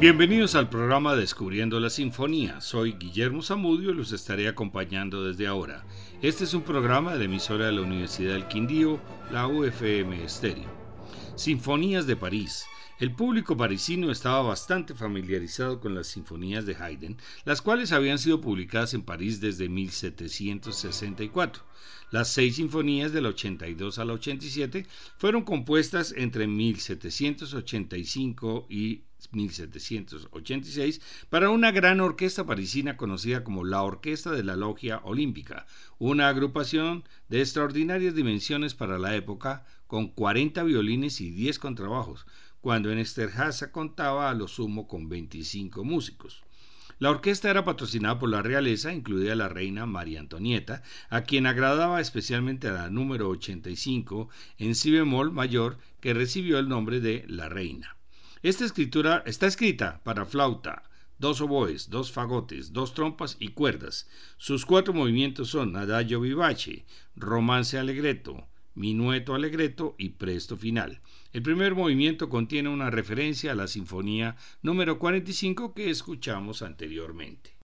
Bienvenidos al programa Descubriendo la Sinfonía. Soy Guillermo Zamudio y los estaré acompañando desde ahora. Este es un programa de emisora de la Universidad del Quindío, la UFM Estéreo. Sinfonías de París. El público parisino estaba bastante familiarizado con las sinfonías de Haydn, las cuales habían sido publicadas en París desde 1764. Las seis sinfonías del 82 al 87 fueron compuestas entre 1785 y 1786 para una gran orquesta parisina conocida como la Orquesta de la Logia Olímpica, una agrupación de extraordinarias dimensiones para la época, con 40 violines y 10 contrabajos, cuando en Esterhaza contaba a lo sumo con 25 músicos. La orquesta era patrocinada por la realeza, incluida la reina María Antonieta, a quien agradaba especialmente a la número 85 en si bemol mayor, que recibió el nombre de la reina. Esta escritura está escrita para flauta, dos oboes, dos fagotes, dos trompas y cuerdas. Sus cuatro movimientos son adagio vivace, romance allegretto, minueto allegretto y presto final. El primer movimiento contiene una referencia a la sinfonía número 45 que escuchamos anteriormente.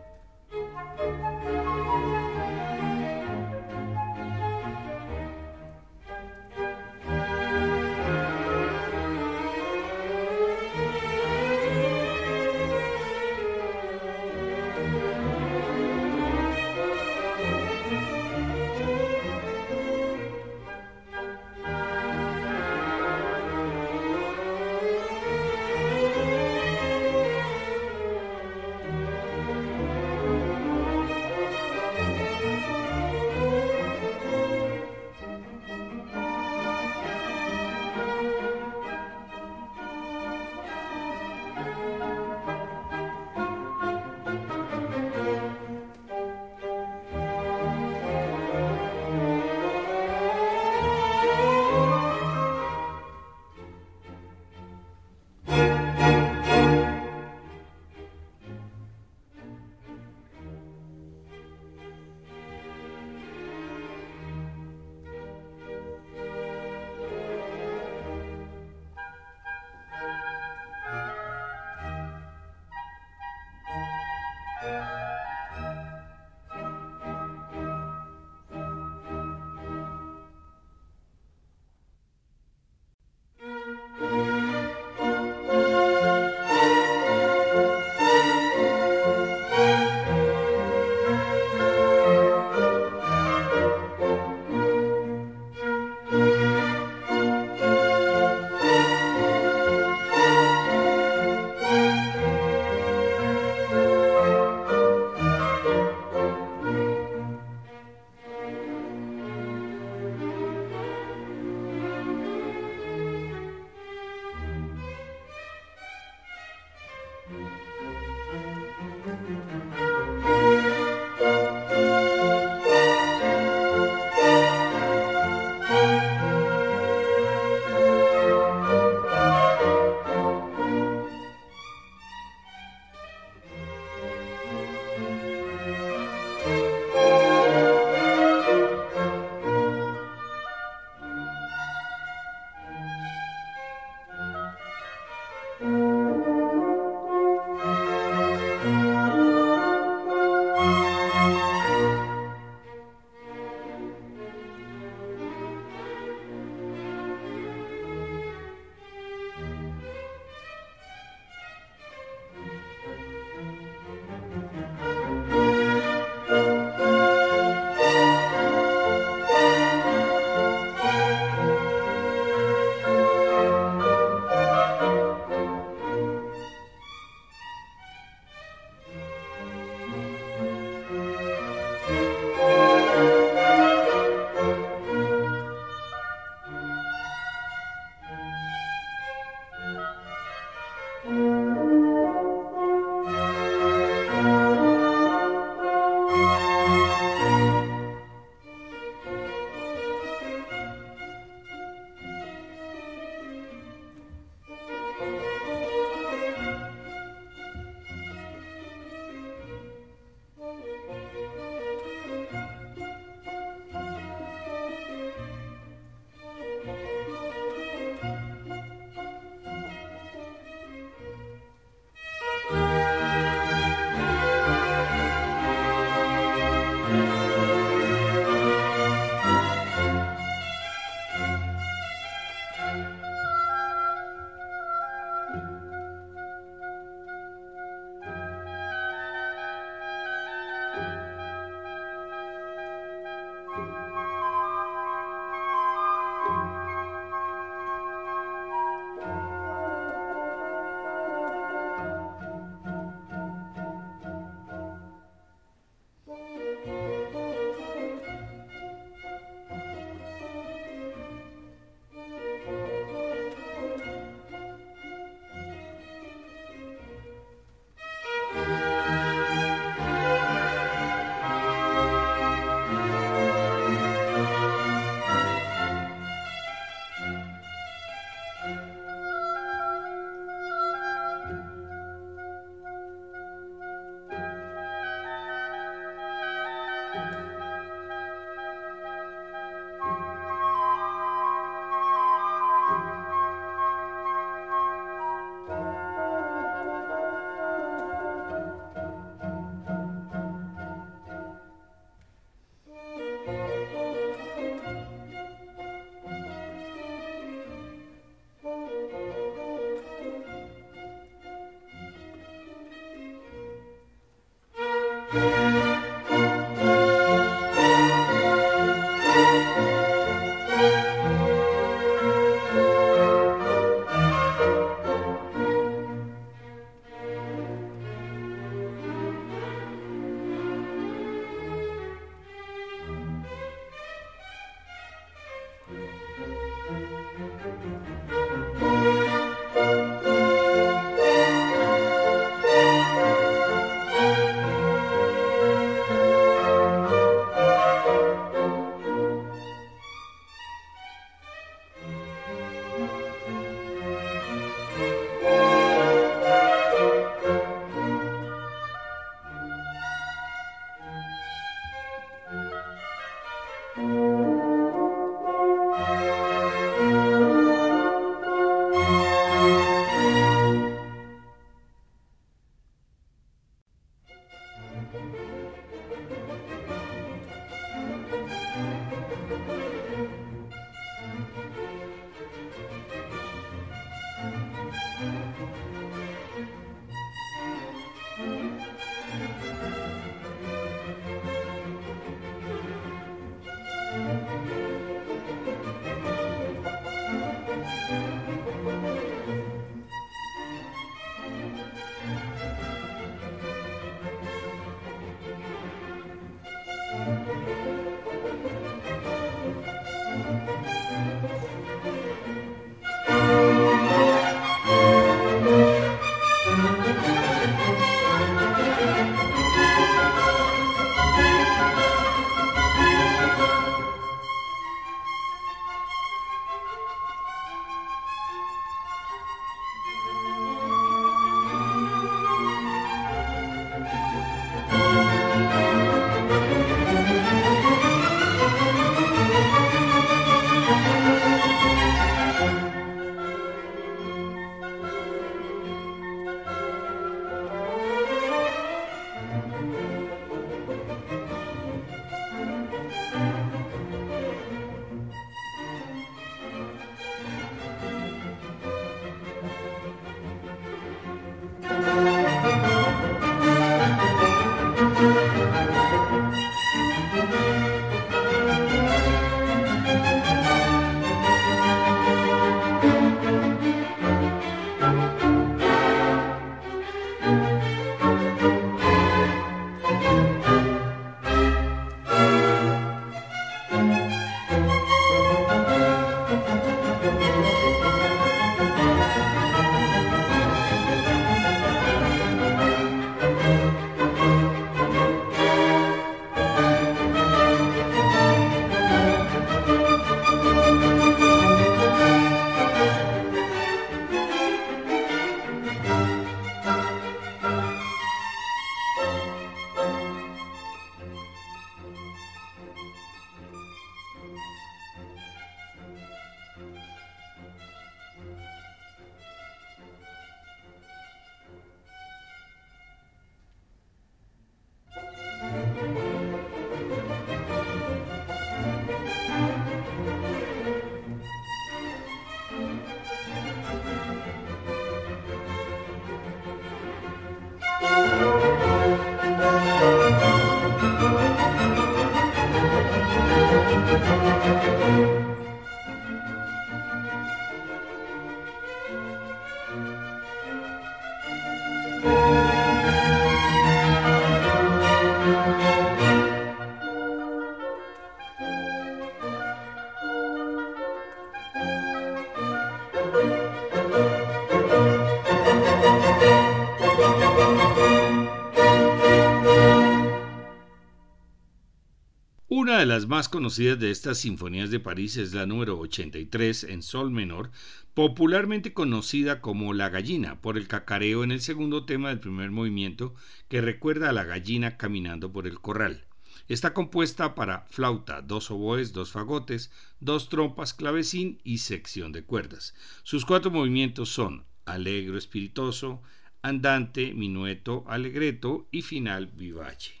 De las más conocidas de estas sinfonías de París es la número 83 en sol menor, popularmente conocida como La gallina, por el cacareo en el segundo tema del primer movimiento que recuerda a la gallina caminando por el corral. Está compuesta para flauta, dos oboes, dos fagotes, dos trompas, clavecín y sección de cuerdas. Sus cuatro movimientos son alegro espiritoso, andante, minueto, alegreto y final vivace.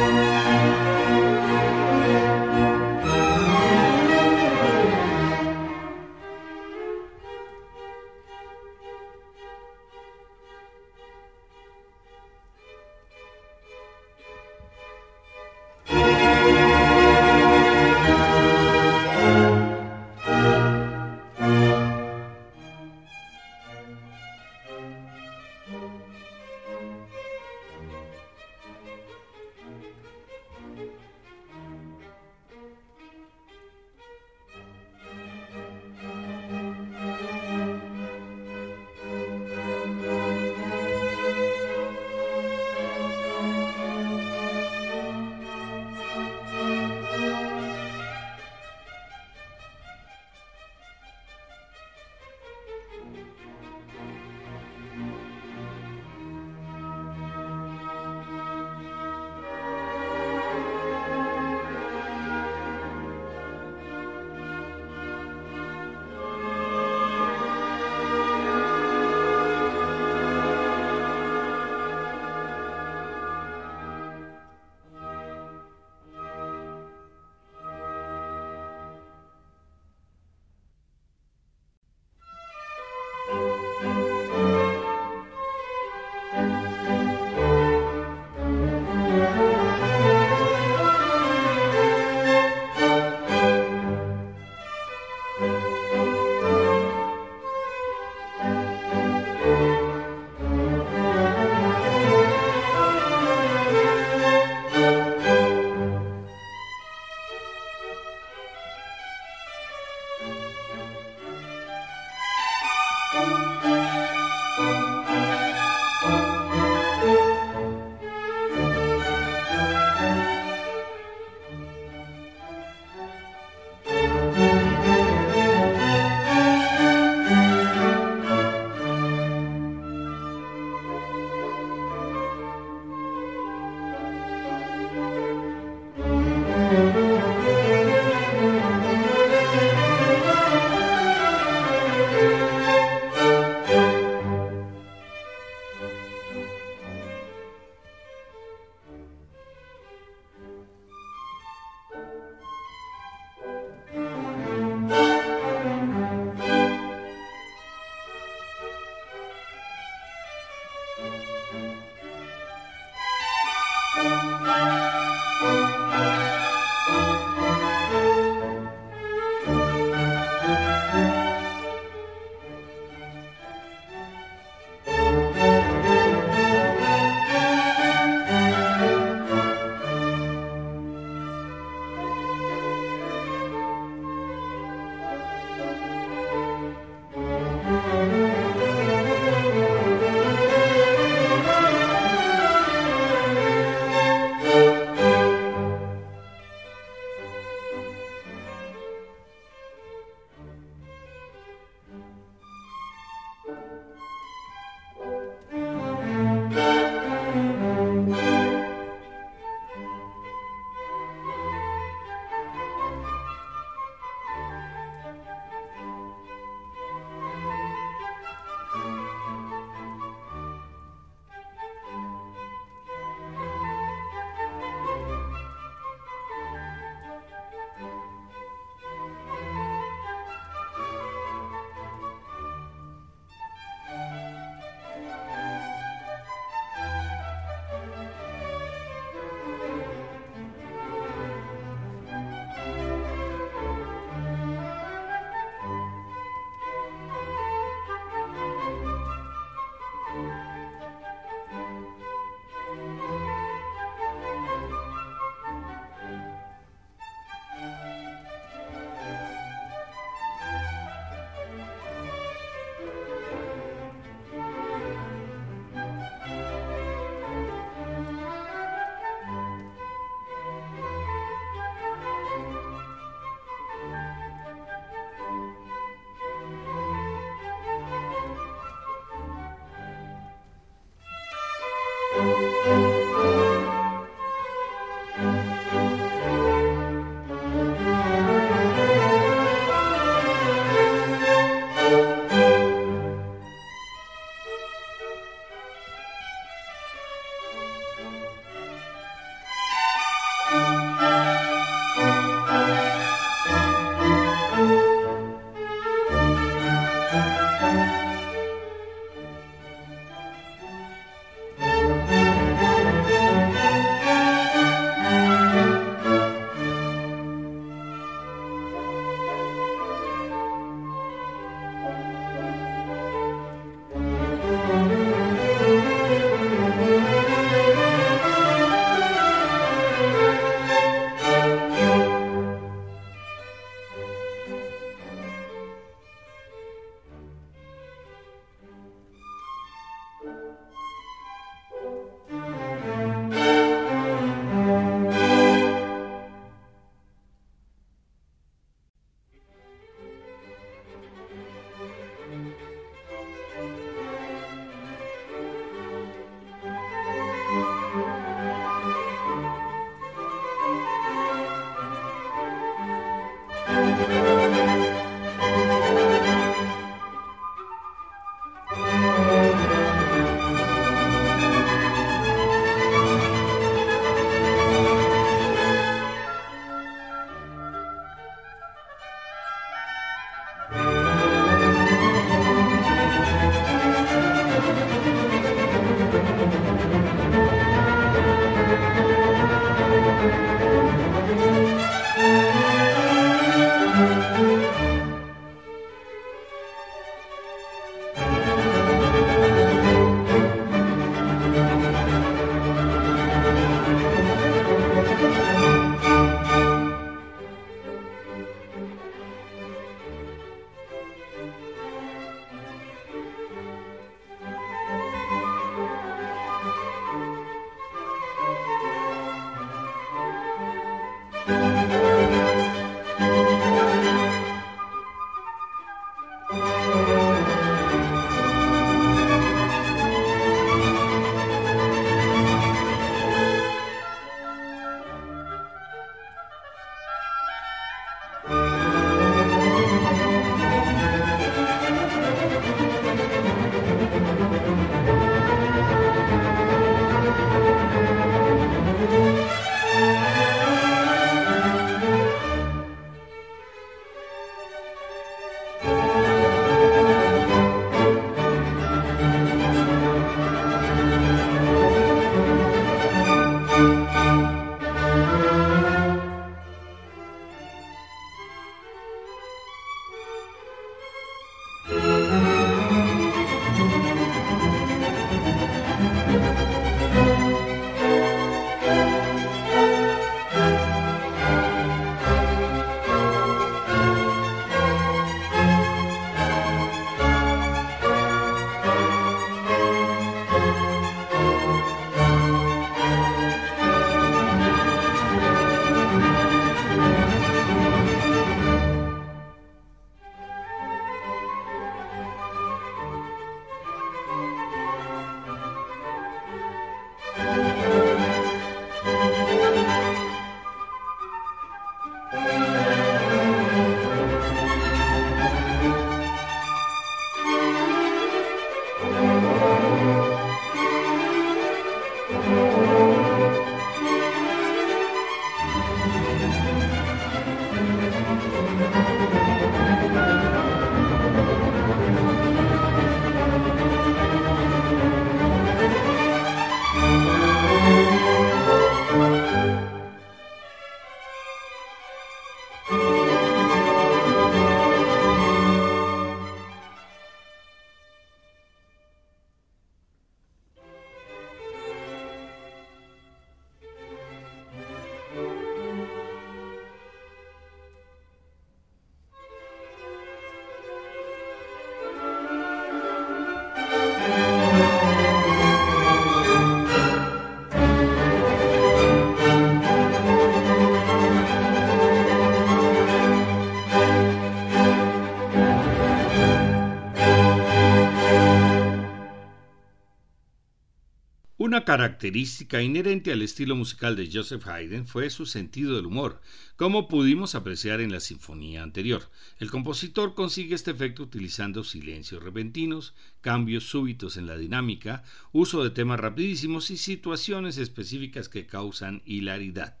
Una característica inherente al estilo musical de Joseph Haydn fue su sentido del humor, como pudimos apreciar en la sinfonía anterior. El compositor consigue este efecto utilizando silencios repentinos, cambios súbitos en la dinámica, uso de temas rapidísimos y situaciones específicas que causan hilaridad.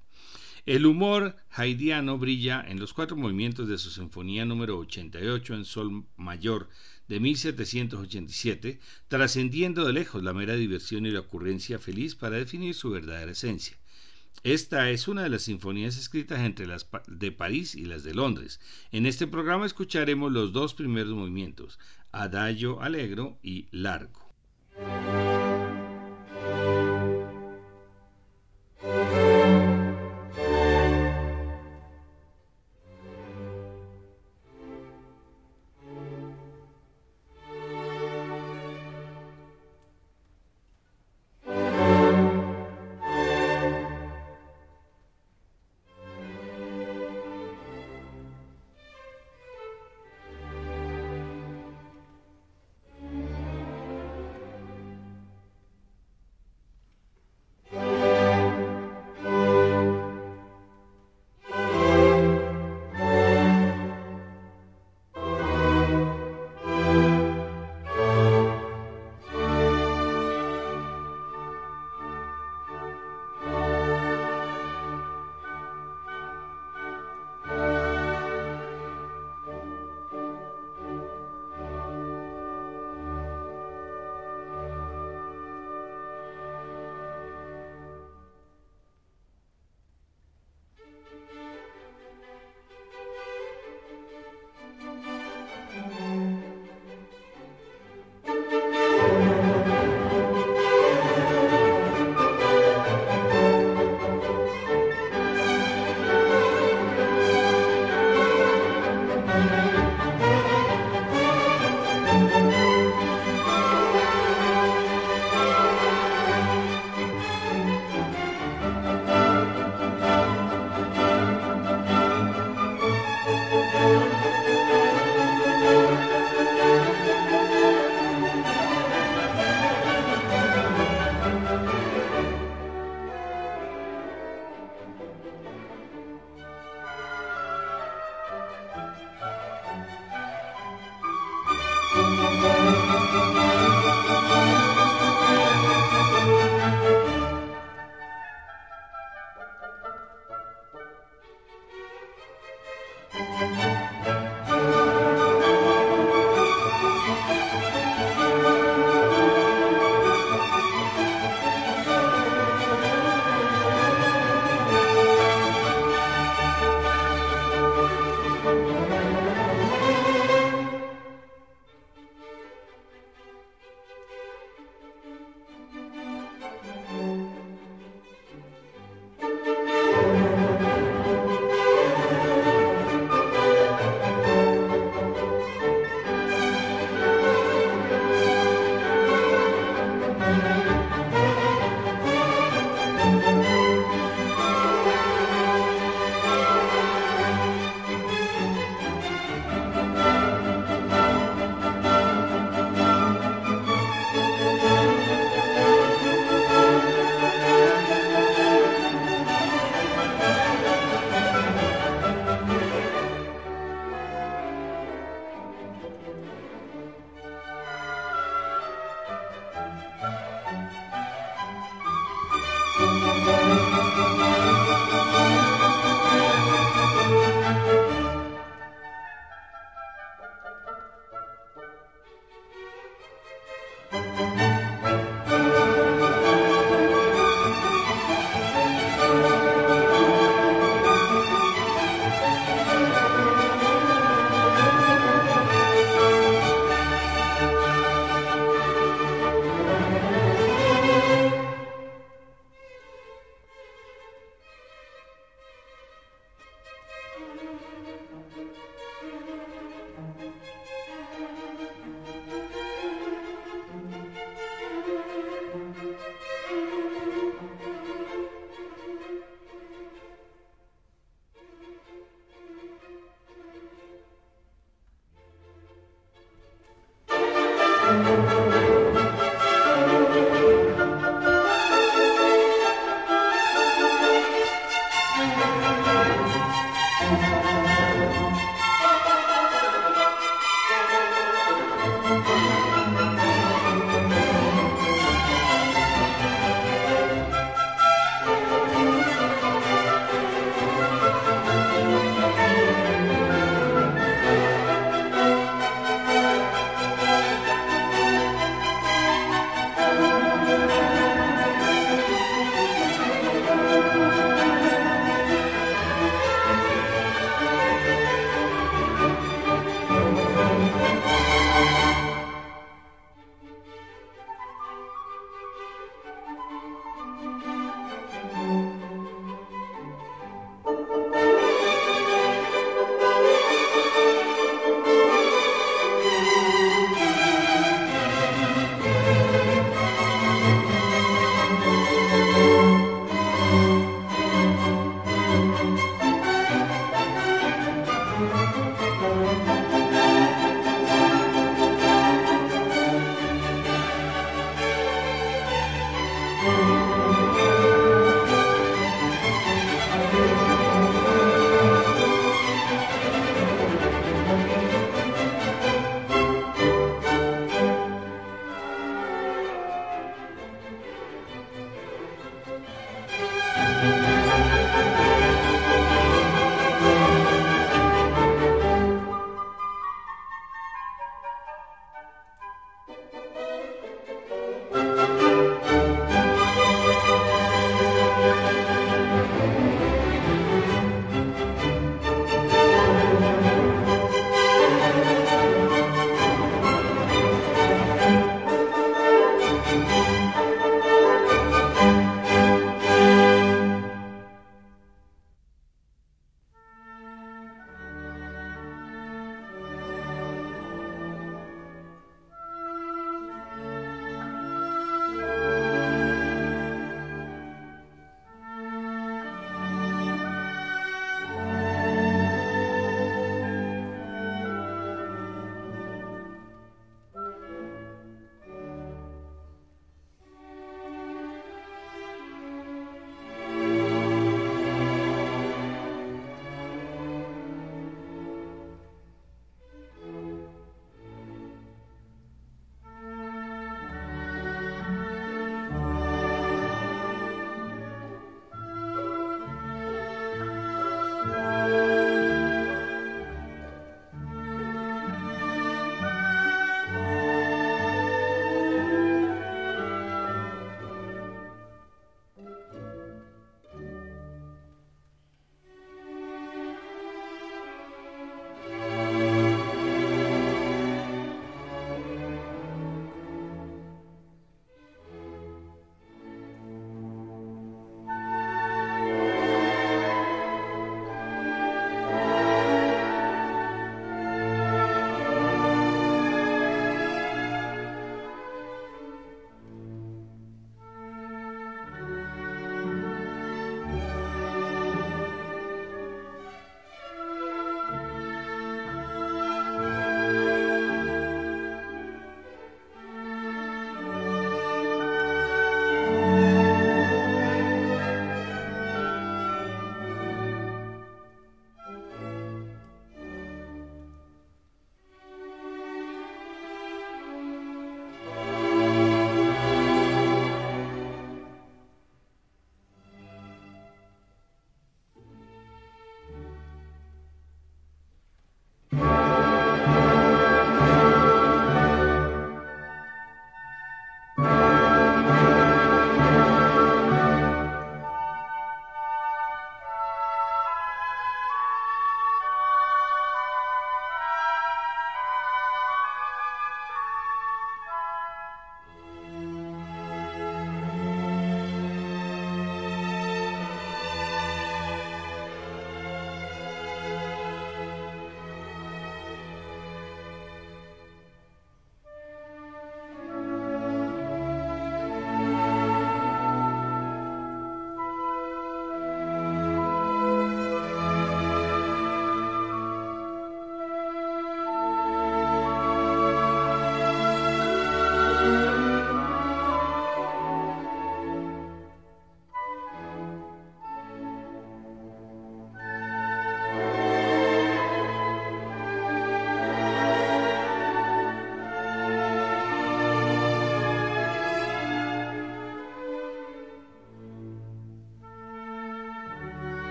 El humor haidiano brilla en los cuatro movimientos de su sinfonía número 88 en sol mayor de 1787, trascendiendo de lejos la mera diversión y la ocurrencia feliz para definir su verdadera esencia. Esta es una de las sinfonías escritas entre las de París y las de Londres. En este programa escucharemos los dos primeros movimientos, Adagio Alegro y Largo.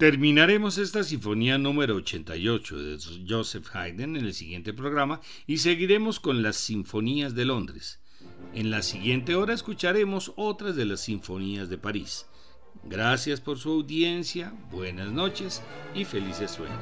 Terminaremos esta sinfonía número 88 de Joseph Haydn en el siguiente programa y seguiremos con las sinfonías de Londres. En la siguiente hora escucharemos otras de las sinfonías de París. Gracias por su audiencia, buenas noches y felices sueños.